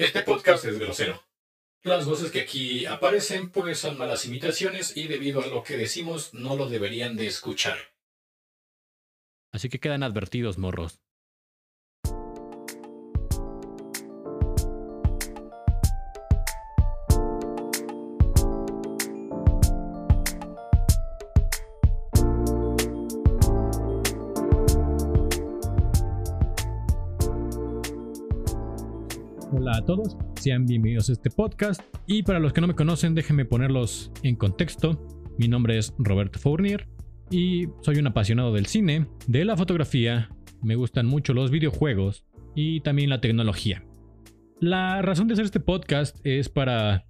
Este podcast es grosero. Las voces que aquí aparecen pues son malas imitaciones y debido a lo que decimos no lo deberían de escuchar. Así que quedan advertidos, morros. A todos, sean bienvenidos a este podcast. Y para los que no me conocen déjenme ponerlos en contexto. Mi nombre es Roberto Fournier y soy un apasionado del cine, de la fotografía, me gustan mucho los videojuegos y también la tecnología. La razón de hacer este podcast es para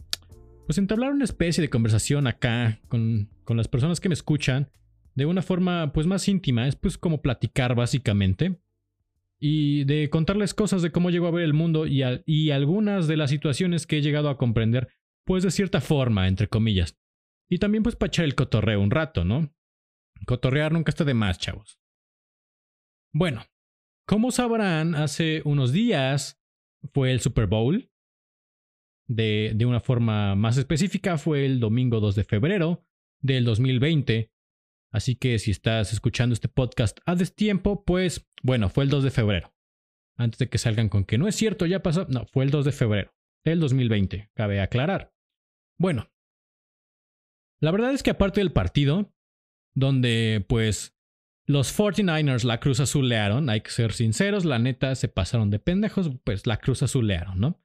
pues entablar una especie de conversación acá con, con las personas que me escuchan de una forma pues más íntima, es pues como platicar básicamente y de contarles cosas de cómo llego a ver el mundo y, y algunas de las situaciones que he llegado a comprender, pues de cierta forma, entre comillas. Y también pues para echar el cotorreo un rato, ¿no? Cotorrear nunca está de más, chavos. Bueno, como sabrán, hace unos días fue el Super Bowl. De, de una forma más específica, fue el domingo 2 de febrero del 2020. Así que si estás escuchando este podcast a destiempo, pues bueno, fue el 2 de febrero. Antes de que salgan con que no es cierto, ya pasó. No, fue el 2 de febrero del 2020, cabe aclarar. Bueno, la verdad es que aparte del partido, donde pues los 49ers la cruz azulearon, hay que ser sinceros, la neta se pasaron de pendejos, pues la cruz azulearon, ¿no?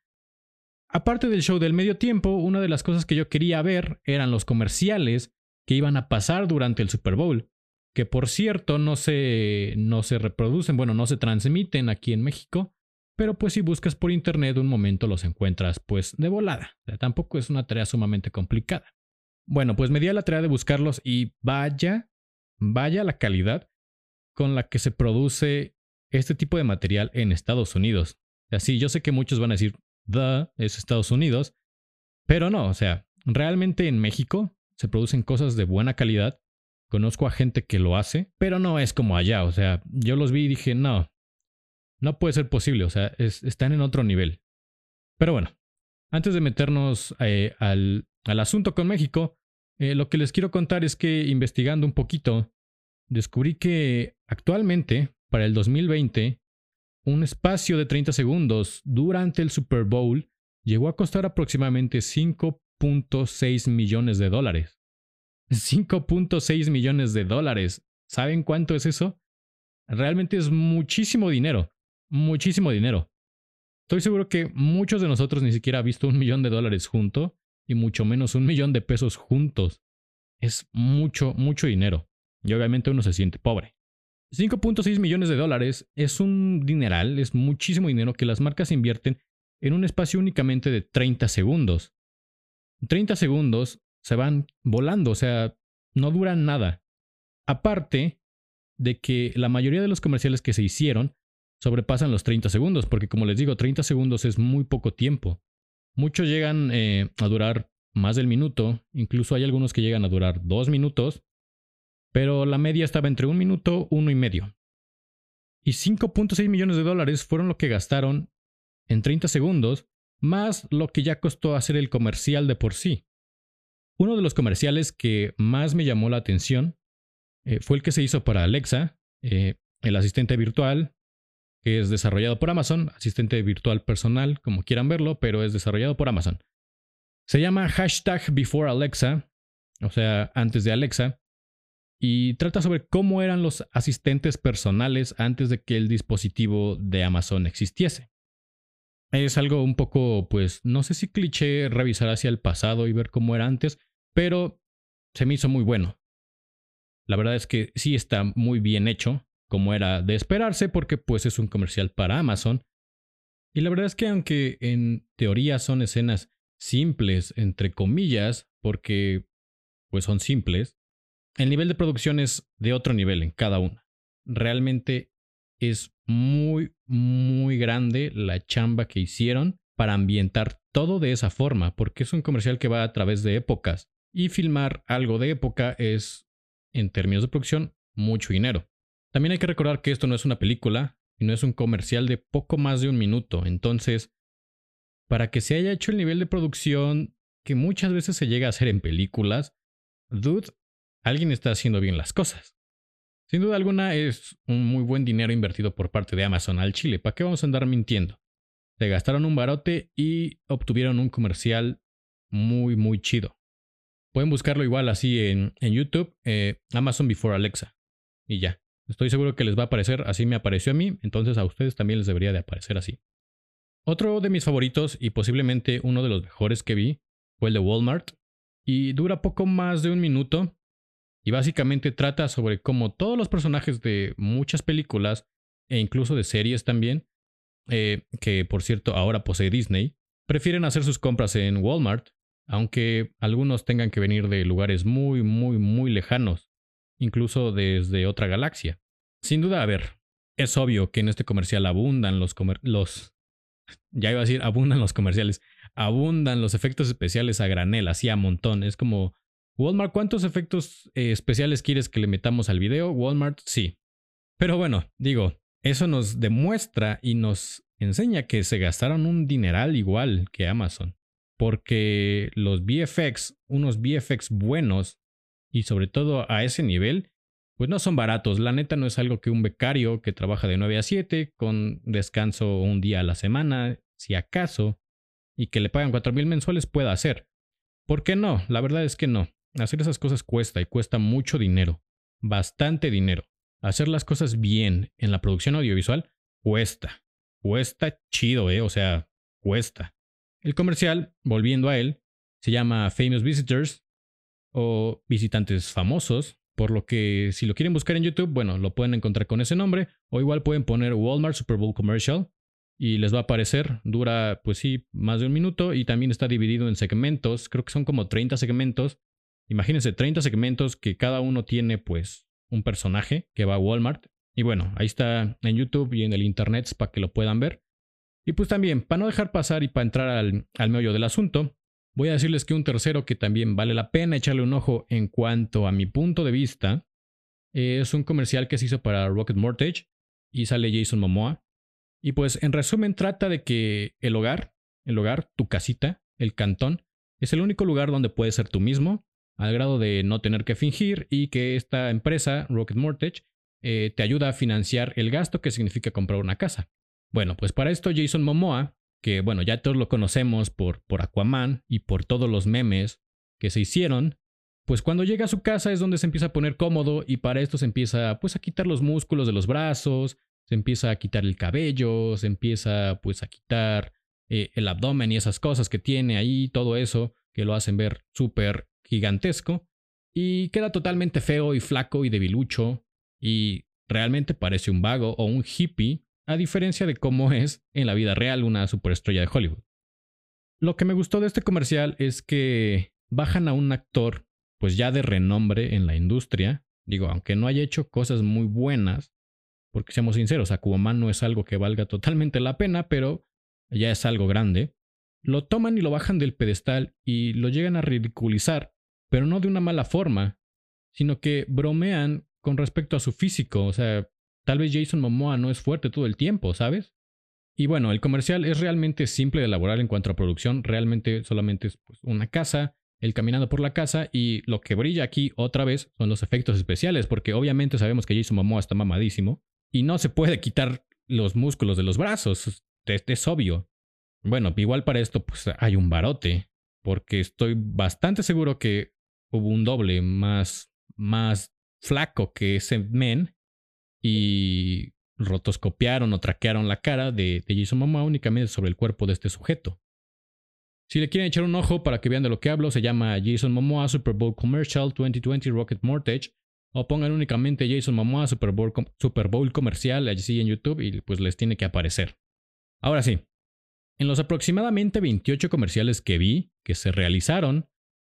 Aparte del show del medio tiempo, una de las cosas que yo quería ver eran los comerciales que iban a pasar durante el Super Bowl, que por cierto no se, no se reproducen, bueno, no se transmiten aquí en México, pero pues si buscas por internet un momento los encuentras pues de volada, tampoco es una tarea sumamente complicada. Bueno, pues me di a la tarea de buscarlos y vaya, vaya la calidad con la que se produce este tipo de material en Estados Unidos. Así, yo sé que muchos van a decir, the es Estados Unidos, pero no, o sea, realmente en México se producen cosas de buena calidad. Conozco a gente que lo hace, pero no es como allá. O sea, yo los vi y dije, no, no puede ser posible. O sea, están en otro nivel. Pero bueno, antes de meternos eh, al, al, asunto con México, eh, lo que les quiero contar es que investigando un poquito, descubrí que actualmente, para el 2020, un espacio de 30 segundos durante el Super Bowl llegó a costar aproximadamente 5 5.6 millones de dólares. 5.6 millones de dólares. ¿Saben cuánto es eso? Realmente es muchísimo dinero. Muchísimo dinero. Estoy seguro que muchos de nosotros ni siquiera han visto un millón de dólares junto y mucho menos un millón de pesos juntos. Es mucho, mucho dinero. Y obviamente uno se siente pobre. 5.6 millones de dólares es un dineral, es muchísimo dinero que las marcas invierten en un espacio únicamente de 30 segundos. 30 segundos se van volando, o sea, no duran nada. Aparte de que la mayoría de los comerciales que se hicieron sobrepasan los 30 segundos, porque como les digo, 30 segundos es muy poco tiempo. Muchos llegan eh, a durar más del minuto, incluso hay algunos que llegan a durar dos minutos, pero la media estaba entre un minuto, uno y medio. Y 5.6 millones de dólares fueron lo que gastaron en 30 segundos más lo que ya costó hacer el comercial de por sí. Uno de los comerciales que más me llamó la atención eh, fue el que se hizo para Alexa, eh, el asistente virtual, que es desarrollado por Amazon, asistente virtual personal, como quieran verlo, pero es desarrollado por Amazon. Se llama hashtag before Alexa, o sea, antes de Alexa, y trata sobre cómo eran los asistentes personales antes de que el dispositivo de Amazon existiese. Es algo un poco, pues, no sé si cliché revisar hacia el pasado y ver cómo era antes, pero se me hizo muy bueno. La verdad es que sí está muy bien hecho, como era de esperarse, porque pues es un comercial para Amazon. Y la verdad es que aunque en teoría son escenas simples, entre comillas, porque pues son simples, el nivel de producción es de otro nivel en cada una. Realmente es muy, muy grande la chamba que hicieron para ambientar todo de esa forma, porque es un comercial que va a través de épocas. Y filmar algo de época es, en términos de producción, mucho dinero. También hay que recordar que esto no es una película y no es un comercial de poco más de un minuto, entonces para que se haya hecho el nivel de producción que muchas veces se llega a hacer en películas, dude, alguien está haciendo bien las cosas. Sin duda alguna es un muy buen dinero invertido por parte de Amazon al Chile. ¿Para qué vamos a andar mintiendo? Se gastaron un barote y obtuvieron un comercial muy, muy chido. Pueden buscarlo igual así en, YouTube, eh, Amazon Before Alexa. Y ya. Estoy seguro que les va a aparecer, así me apareció a mí, entonces a ustedes también les debería de aparecer así. Otro de mis favoritos y posiblemente uno de los mejores que vi fue el de Walmart y dura poco más de un minuto y básicamente trata sobre cómo todos los personajes de muchas películas e incluso de series también, eh, que por cierto ahora posee Disney, prefieren hacer sus compras en Walmart, aunque algunos tengan que venir de lugares muy, muy, muy lejanos, incluso desde otra galaxia. Sin duda, a ver, es obvio que en este comercial abundan los, los ya iba a decir, abundan los comerciales, abundan los efectos especiales a granel, así a montón. Es como, Walmart, ¿cuántos efectos eh, especiales quieres que le metamos al video? Walmart, sí. Pero bueno, digo, eso nos demuestra y nos enseña que se gastaron un dineral igual que Amazon. Porque los VFX, unos VFX buenos, y sobre todo a ese nivel, pues no son baratos. La neta no es algo que un becario que trabaja de 9 a 7 con descanso un día a la semana, si acaso, y que le pagan 4 mil mensuales pueda hacer. ¿Por qué no? La verdad es que no. Hacer esas cosas cuesta y cuesta mucho dinero. Bastante dinero. Hacer las cosas bien en la producción audiovisual cuesta. Cuesta chido, ¿eh? O sea, cuesta. El comercial, volviendo a él, se llama Famous Visitors o Visitantes Famosos por lo que si lo quieren buscar en YouTube, bueno, lo pueden encontrar con ese nombre. O igual pueden poner Walmart Super Bowl Commercial y les va a aparecer. Dura, pues sí, más de un minuto y también está dividido en segmentos. Creo que son como 30 segmentos. Imagínense, 30 segmentos que cada uno tiene pues un personaje que va a Walmart. Y bueno, ahí está en YouTube y en el Internet para que lo puedan ver. Y pues también, para no dejar pasar y para entrar al, al meollo del asunto, Voy a decirles que un tercero que también vale la pena echarle un ojo en cuanto a mi punto de vista es un comercial que se hizo para Rocket Mortgage y sale Jason Momoa. Y pues en resumen trata de que el hogar, el hogar, tu casita, el cantón, es el único lugar donde puedes ser tú mismo, al grado de no tener que fingir y que esta empresa, Rocket Mortgage, eh, te ayuda a financiar el gasto que significa comprar una casa. Bueno, pues para esto Jason Momoa que bueno, ya todos lo conocemos por, por Aquaman y por todos los memes que se hicieron, pues cuando llega a su casa es donde se empieza a poner cómodo y para esto se empieza pues a quitar los músculos de los brazos, se empieza a quitar el cabello, se empieza pues a quitar eh, el abdomen y esas cosas que tiene ahí, todo eso que lo hacen ver súper gigantesco y queda totalmente feo y flaco y debilucho y realmente parece un vago o un hippie a diferencia de cómo es en la vida real una superestrella de Hollywood. Lo que me gustó de este comercial es que bajan a un actor pues ya de renombre en la industria, digo, aunque no haya hecho cosas muy buenas, porque seamos sinceros, Aquaman no es algo que valga totalmente la pena, pero ya es algo grande, lo toman y lo bajan del pedestal y lo llegan a ridiculizar, pero no de una mala forma, sino que bromean con respecto a su físico, o sea, Tal vez Jason Momoa no es fuerte todo el tiempo, ¿sabes? Y bueno, el comercial es realmente simple de elaborar en cuanto a producción, realmente solamente es pues, una casa, el caminando por la casa y lo que brilla aquí otra vez son los efectos especiales, porque obviamente sabemos que Jason Momoa está mamadísimo y no se puede quitar los músculos de los brazos, es, es obvio. Bueno, igual para esto pues hay un barote, porque estoy bastante seguro que hubo un doble más, más flaco que ese men y rotoscopiaron o traquearon la cara de, Jason Momoa únicamente sobre el cuerpo de este sujeto. Si le quieren echar un ojo para que vean de lo que hablo, se llama Jason Momoa Super Bowl Commercial 2020 Rocket Mortgage. O pongan únicamente Jason Momoa Super Bowl, Super Bowl Comercial allí en YouTube y pues les tiene que aparecer. Ahora sí, en los aproximadamente 28 comerciales que vi que se realizaron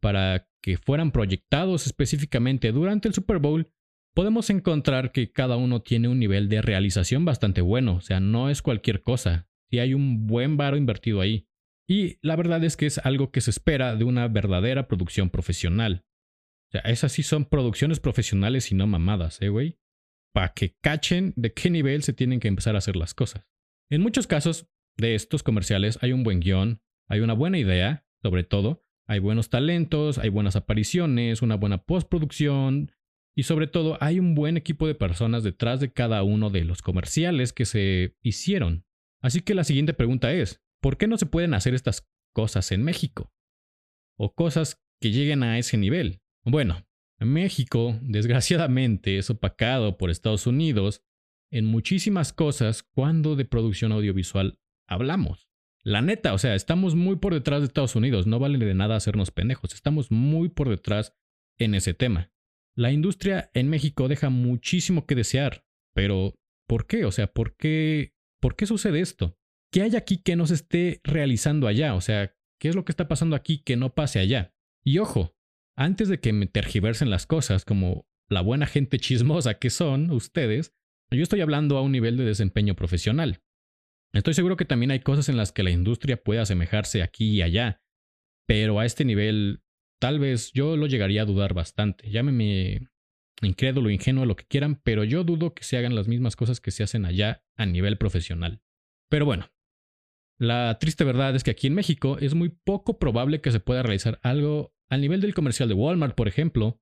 para que fueran proyectados específicamente durante el Super Bowl, podemos encontrar que cada uno tiene un nivel de realización bastante bueno, o sea, no es cualquier cosa, si hay un buen varo invertido ahí. Y la verdad es que es algo que se espera de una verdadera producción profesional. O sea, esas sí son producciones profesionales y no mamadas, ¿eh, güey? Para que cachen de qué nivel se tienen que empezar a hacer las cosas. En muchos casos de estos comerciales hay un buen guion, hay una buena idea, sobre todo, hay buenos talentos, hay buenas apariciones, una buena postproducción y sobre todo hay un buen equipo de personas detrás de cada uno de los comerciales que se hicieron. Así que la siguiente pregunta es, ¿por qué no se pueden hacer estas cosas en México? O cosas que lleguen a ese nivel. Bueno, México, desgraciadamente, es opacado por Estados Unidos en muchísimas cosas cuando de producción audiovisual hablamos. La neta, o sea, estamos muy por detrás de Estados Unidos, no vale de nada hacernos pendejos, estamos muy por detrás en ese tema. La industria en México deja muchísimo que desear, pero ¿por qué? O sea, ¿por qué, ¿por qué sucede esto? ¿Qué hay aquí que no se esté realizando allá? O sea, ¿qué es lo que está pasando aquí que no pase allá? Y ojo, antes de que me tergiversen las cosas como la buena gente chismosa que son ustedes, yo estoy hablando a un nivel de desempeño profesional. Estoy seguro que también hay cosas en las que la industria puede asemejarse aquí y allá, pero a este nivel tal vez yo lo llegaría a dudar bastante. Llámeme incrédulo, ingenuo, lo que quieran, pero yo dudo que se hagan las mismas cosas que se hacen allá a nivel profesional. Pero bueno, la triste verdad es que aquí en México es muy poco probable que se pueda realizar algo al nivel del comercial de Walmart, por ejemplo,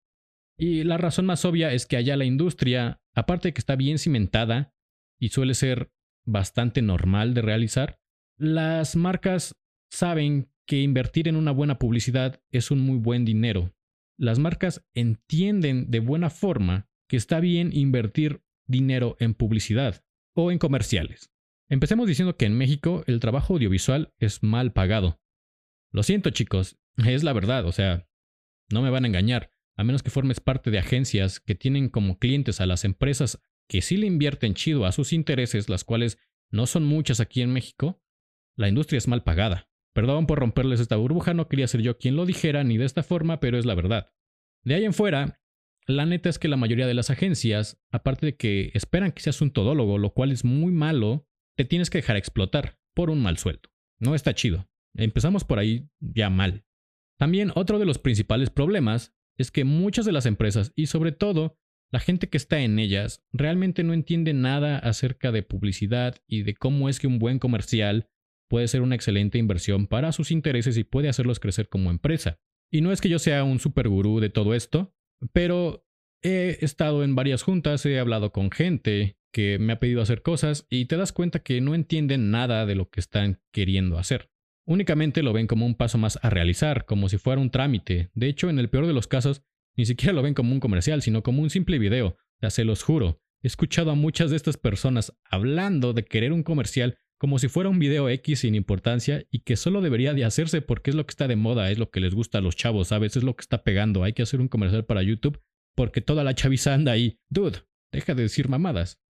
y la razón más obvia es que allá la industria, aparte de que está bien cimentada y suele ser bastante normal de realizar, las marcas saben que invertir en una buena publicidad es un muy buen dinero. Las marcas entienden de buena forma que está bien invertir dinero en publicidad o en comerciales. Empecemos diciendo que en México el trabajo audiovisual es mal pagado. Lo siento chicos, es la verdad, o sea, no me van a engañar a menos que formes parte de agencias que tienen como clientes a las empresas que sí le invierten chido a sus intereses, las cuales no son muchas aquí en México, la industria es mal pagada. Perdón por romperles esta burbuja, no quería ser yo quien lo dijera ni de esta forma, pero es la verdad. De ahí en fuera, la neta es que la mayoría de las agencias, aparte de que esperan que seas un todólogo, lo cual es muy malo, te tienes que dejar explotar por un mal sueldo. No está chido. Empezamos por ahí ya mal. También otro de los principales problemas es que muchas de las empresas y sobre todo la gente que está en ellas realmente no entiende nada acerca de publicidad y de cómo es que un buen comercial puede ser una excelente inversión para sus intereses y puede hacerlos crecer como empresa. Y no es que yo sea un super gurú de todo esto, pero he estado en varias juntas, he hablado con gente que me ha pedido hacer cosas y te das cuenta que no entienden nada de lo que están queriendo hacer. Únicamente lo ven como un paso más a realizar, como si fuera un trámite. De hecho, en el peor de los casos, ni siquiera lo ven como un comercial, sino como un simple video. Ya se los juro. He escuchado a muchas de estas personas hablando de querer un comercial como si fuera un video X sin importancia y que solo debería de hacerse porque es lo que está de moda, es lo que les gusta a los chavos, ¿sabes? Es lo que está pegando. Hay que hacer un comercial para YouTube porque toda la chaviza anda ahí. Dude, deja de decir mamadas.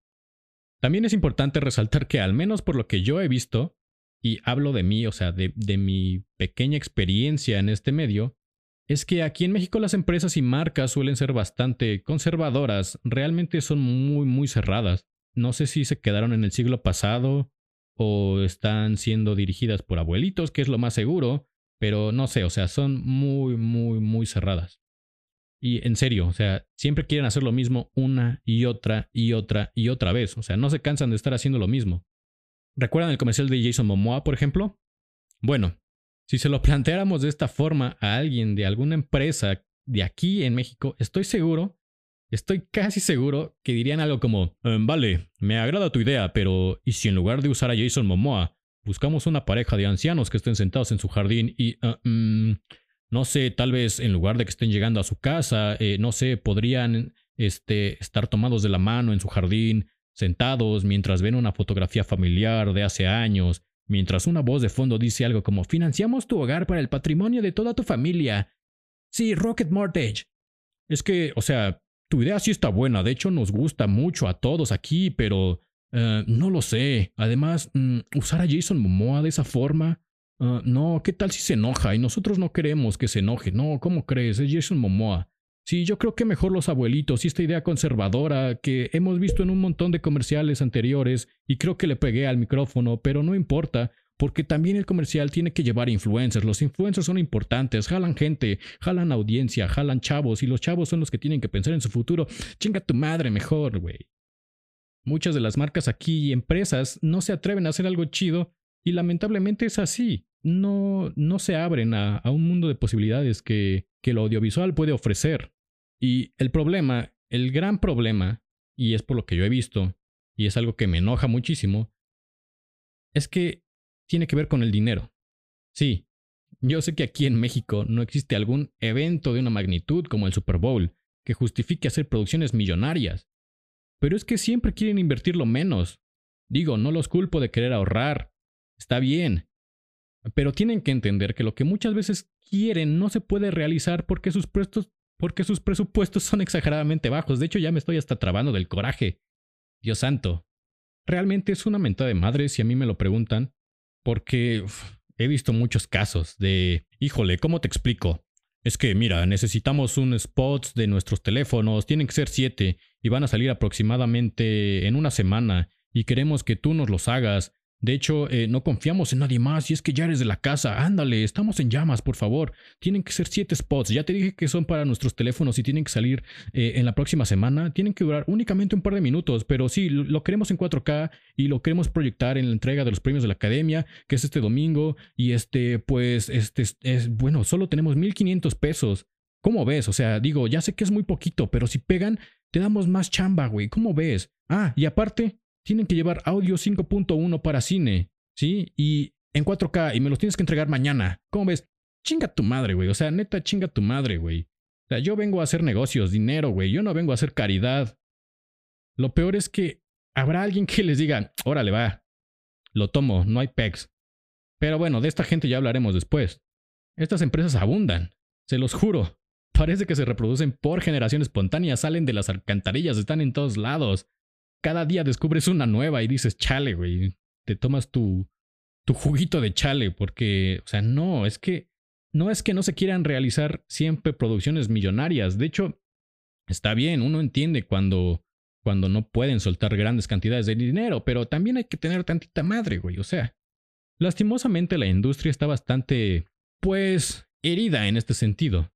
También es importante resaltar que al menos por lo que yo he visto, y hablo de mí, o sea, de, mi pequeña experiencia en este medio, es que aquí en México las empresas y marcas suelen ser bastante conservadoras, realmente son muy, muy cerradas. No sé si se quedaron en el siglo pasado o están siendo dirigidas por abuelitos, que es lo más seguro, pero no sé, o sea, son muy, muy, muy cerradas. Y en serio, o sea, siempre quieren hacer lo mismo una y otra y otra y otra vez, o sea, no se cansan de estar haciendo lo mismo. ¿Recuerdan el comercial de Jason Momoa, por ejemplo? Bueno, si se lo planteáramos de esta forma a alguien de alguna empresa de aquí en México, estoy seguro, estoy casi seguro que dirían algo como, em, vale, me agrada tu idea, pero ¿y si en lugar de usar a Jason Momoa, buscamos una pareja de ancianos que estén sentados en su jardín y, ah, mm, no sé, tal vez en lugar de que estén llegando a su casa, eh, no sé, podrían este, estar tomados de la mano en su jardín, sentados mientras ven una fotografía familiar de hace años, mientras una voz de fondo dice algo como financiamos tu hogar para el patrimonio de toda tu familia. Sí, Rocket Mortgage. Es que, o sea, tu idea sí está buena, de hecho nos gusta mucho a todos aquí, pero eh, no lo sé. Además, mm, usar a Jason Momoa de esa forma... Uh, no, ¿qué tal si se enoja? Y nosotros no queremos que se enoje. No, ¿cómo crees? Es Jason Momoa. Sí, yo creo que mejor los abuelitos y esta idea conservadora que hemos visto en un montón de comerciales anteriores y creo que le pegué al micrófono, pero no importa, porque también el comercial tiene que llevar influencers. Los influencers son importantes, jalan gente, jalan audiencia, jalan chavos y los chavos son los que tienen que pensar en su futuro. Chinga tu madre mejor, güey. Muchas de las marcas aquí y empresas no se atreven a hacer algo chido y lamentablemente es así. no, no se abren a, a un mundo de posibilidades que, que lo audiovisual puede ofrecer. Y el problema, el gran problema, y es por lo que yo he visto, y es algo que me enoja muchísimo, es que tiene que ver con el dinero. Sí, yo sé que aquí en México no existe algún evento de una magnitud como el Super Bowl que justifique hacer producciones millonarias. Pero es que siempre quieren invertirlo menos. Digo, no los culpo de querer ahorrar. Está bien. Pero tienen que entender que lo que muchas veces quieren no se puede realizar porque sus, porque sus presupuestos son exageradamente bajos. De hecho, ya me estoy hasta trabando del coraje. Dios santo. Realmente es una mentada de madre si a mí me lo preguntan, porque he visto muchos casos de, híjole, ¿cómo te explico? Es que, mira, necesitamos un spot de nuestros teléfonos, tienen que ser siete, y van a salir aproximadamente en una semana, y queremos que tú nos los hagas, de hecho, eh, no confiamos en nadie más y es que ya eres de la casa. Ándale, estamos en llamas, por favor. Tienen que ser siete spots. Ya te dije que son para nuestros teléfonos y tienen que salir eh, en la próxima semana. Tienen que durar únicamente un par de minutos, pero sí, lo queremos en 4K y lo queremos proyectar en la entrega de los premios de la academia, que es este domingo. Y este, pues, este es, bueno, solo tenemos 1500 pesos. ¿Cómo ves? O sea, digo, ya sé que es muy poquito, pero si pegan, te damos más chamba, güey. ¿Cómo ves? Ah, y aparte, tienen que llevar audio 5.1 para cine, ¿sí? Y en 4K y me los tienes que entregar mañana. ¿Cómo ves? Chinga tu madre, güey. O sea, neta, chinga tu madre, güey. O sea, yo vengo a hacer negocios, dinero, güey. Yo no vengo a hacer caridad. Lo peor es que habrá alguien que les diga, órale, va. Lo tomo, no hay pecs. Pero bueno, de esta gente ya hablaremos después. Estas empresas abundan, se los juro. Parece que se reproducen por generación espontánea, salen de las alcantarillas, están en todos lados cada día descubres una nueva y dices, chale, güey, te tomas tu, tu juguito de chale, porque, o sea, no, es que no es que no se quieran realizar siempre producciones millonarias. De hecho, está bien, uno entiende cuando, cuando no pueden soltar grandes cantidades de dinero, pero también hay que tener tantita madre, güey. O sea, lastimosamente la industria está bastante, pues, herida en este sentido.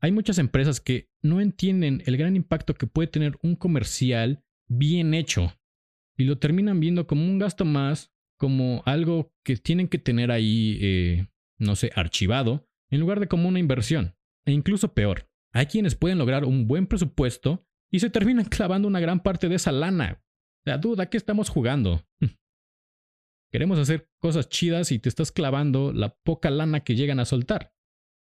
Hay muchas empresas que no entienden el gran impacto que puede tener un comercial bien hecho y lo terminan viendo como un gasto más, como algo que tienen que tener ahí, eh, no sé, archivado, en lugar de como una inversión. E incluso peor, hay quienes pueden lograr un buen presupuesto y se terminan clavando una gran parte de esa lana. La duda, ¿qué estamos jugando? Queremos hacer cosas chidas y te estás clavando la poca lana que llegan a soltar.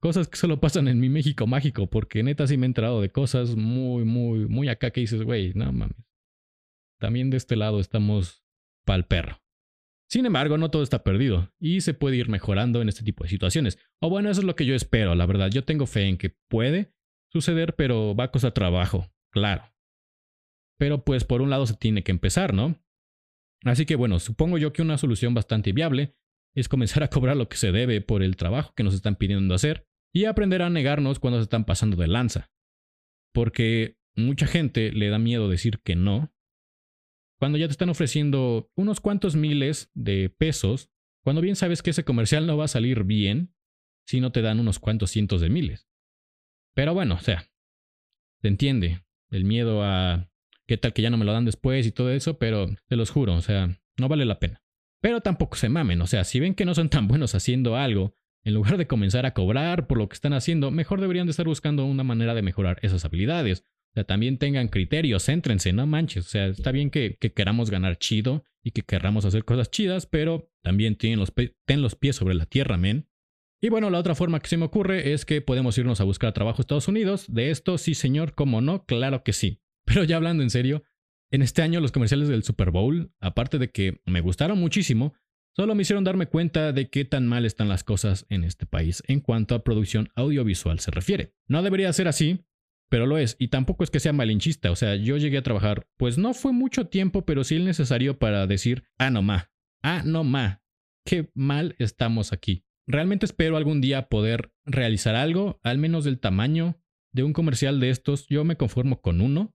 Cosas que solo pasan en mi México mágico, porque neta sí me he enterado de cosas muy, muy, muy acá que dices, güey, no mames también de este lado estamos pa'l perro. Sin embargo, no todo está perdido y se puede ir mejorando en este tipo de situaciones. O bueno, eso es lo que yo espero, la verdad. Yo tengo fe en que puede suceder, pero va a costar trabajo, claro. Pero pues por un lado se tiene que empezar, ¿no? Así que bueno, supongo yo que una solución bastante viable es comenzar a cobrar lo que se debe por el trabajo que nos están pidiendo hacer y aprender a negarnos cuando se están pasando de lanza. Porque mucha gente le da miedo decir que no cuando ya te están ofreciendo unos cuantos miles de pesos, cuando bien sabes que ese comercial no va a salir bien si no te dan unos cuantos cientos de miles. Pero bueno, o sea, se entiende el miedo a qué tal que ya no me lo dan después y todo eso, pero te los juro, o sea, no vale la pena. Pero tampoco se mamen, o sea, si ven que no son tan buenos haciendo algo, en lugar de comenzar a cobrar por lo que están haciendo, mejor deberían de estar buscando una manera de mejorar esas habilidades. O sea, también tengan criterios, céntrense, no manches. O sea, está bien que, queramos ganar chido y que querramos hacer cosas chidas, pero también tienen los, ten los pies sobre la tierra, men. Y bueno, la otra forma que se me ocurre es que podemos irnos a buscar trabajo a Estados Unidos. De esto, sí, señor, cómo no, claro que sí. Pero ya hablando en serio, en este año los comerciales del Super Bowl, aparte de que me gustaron muchísimo, solo me hicieron darme cuenta de qué tan mal están las cosas en este país en cuanto a producción audiovisual se refiere. No debería ser así, pero lo es. Y tampoco es que sea malinchista. O sea, yo llegué a trabajar, pues no fue mucho tiempo, pero sí el necesario para decir, ah, no ma, ah, no ma, qué mal estamos aquí. Realmente espero algún día poder realizar algo, al menos del tamaño de un comercial de estos. Yo me conformo con uno,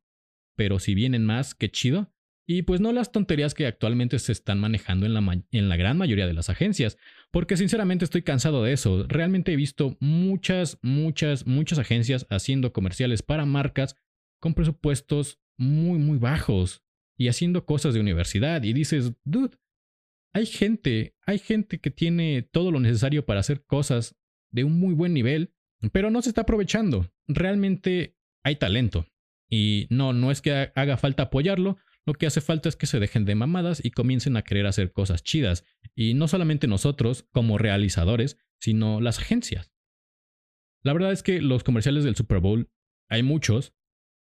pero si vienen más, qué chido. Y pues no las tonterías que actualmente se están manejando en la, en la gran mayoría de las agencias, porque sinceramente estoy cansado de eso. Realmente he visto muchas, muchas, muchas agencias haciendo comerciales para marcas con presupuestos muy, muy bajos y haciendo cosas de universidad. Y dices, dude, hay gente, hay gente que tiene todo lo necesario para hacer cosas de un muy buen nivel, pero no se está aprovechando. Realmente hay talento. Y no, no es que haga falta apoyarlo, lo que hace falta es que se dejen de mamadas y comiencen a querer hacer cosas chidas. Y no solamente nosotros como realizadores, sino las agencias. La verdad es que los comerciales del Super Bowl hay muchos.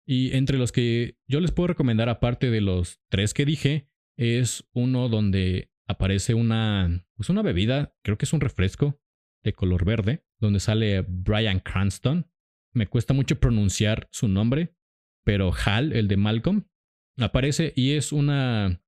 Y entre los que yo les puedo recomendar, aparte de los tres que dije, es uno donde aparece una, pues una bebida, creo que es un refresco de color verde, donde sale Brian Cranston. Me cuesta mucho pronunciar su nombre, pero Hal, el de Malcolm, aparece y es una...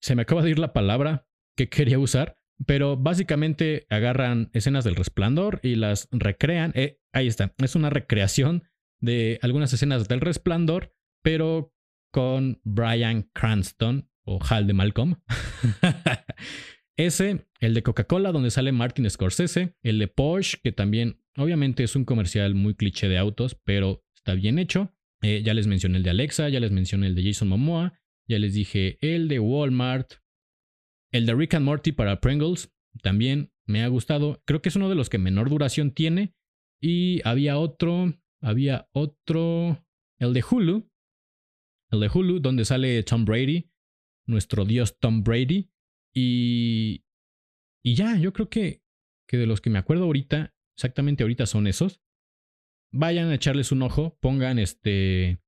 Se me acaba de ir la palabra que quería usar, pero básicamente agarran escenas del resplandor y las recrean. Eh, ahí está, es una recreación de algunas escenas del resplandor, pero con Brian Cranston o Hal de Malcolm. Ese, el de Coca-Cola, donde sale Martin Scorsese, el de Porsche, que también obviamente es un comercial muy cliché de autos, pero está bien hecho. Eh, ya les mencioné el de Alexa, ya les mencioné el de Jason Momoa, ya les dije el de Walmart, el de Rick and Morty para Pringles, también me ha gustado. Creo que es uno de los que menor duración tiene. Y había otro, había otro, el de Hulu, el de Hulu, donde sale Tom Brady, nuestro dios Tom Brady. Y, y ya, yo creo que, que de los que me acuerdo ahorita, exactamente ahorita son esos. Vayan a echarles un ojo, pongan este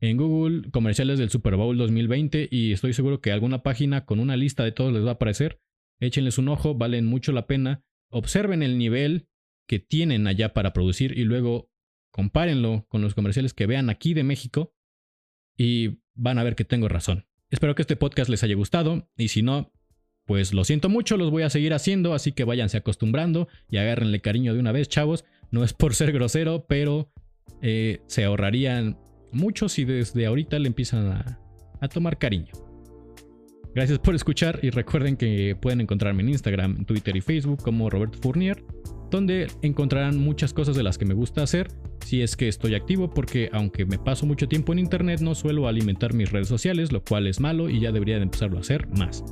en Google comerciales del Super Bowl 2020 y estoy seguro que alguna página con una lista de todos les va a aparecer. Échenles un ojo, valen mucho la pena. Observen el nivel que tienen allá para producir y luego compárenlo con los comerciales que vean aquí de México y van a ver que tengo razón. Espero que este podcast les haya gustado y si no, pues lo siento mucho, los voy a seguir haciendo, así que váyanse acostumbrando y agárrenle cariño de una vez, chavos. No es por ser grosero, pero eh, se ahorrarían mucho si desde ahorita le empiezan a, tomar cariño. Gracias por escuchar y recuerden que pueden encontrarme en Instagram, Twitter y Facebook como Roberto Fournier donde encontrarán muchas cosas de las que me gusta hacer si es que estoy activo porque aunque me paso mucho tiempo en internet no suelo alimentar mis redes sociales, lo cual es malo y ya debería de empezarlo a hacer más.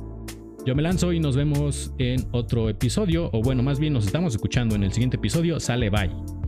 Yo me lanzo y nos vemos en otro episodio, o bueno, más bien nos estamos escuchando en el siguiente episodio. Sale bye.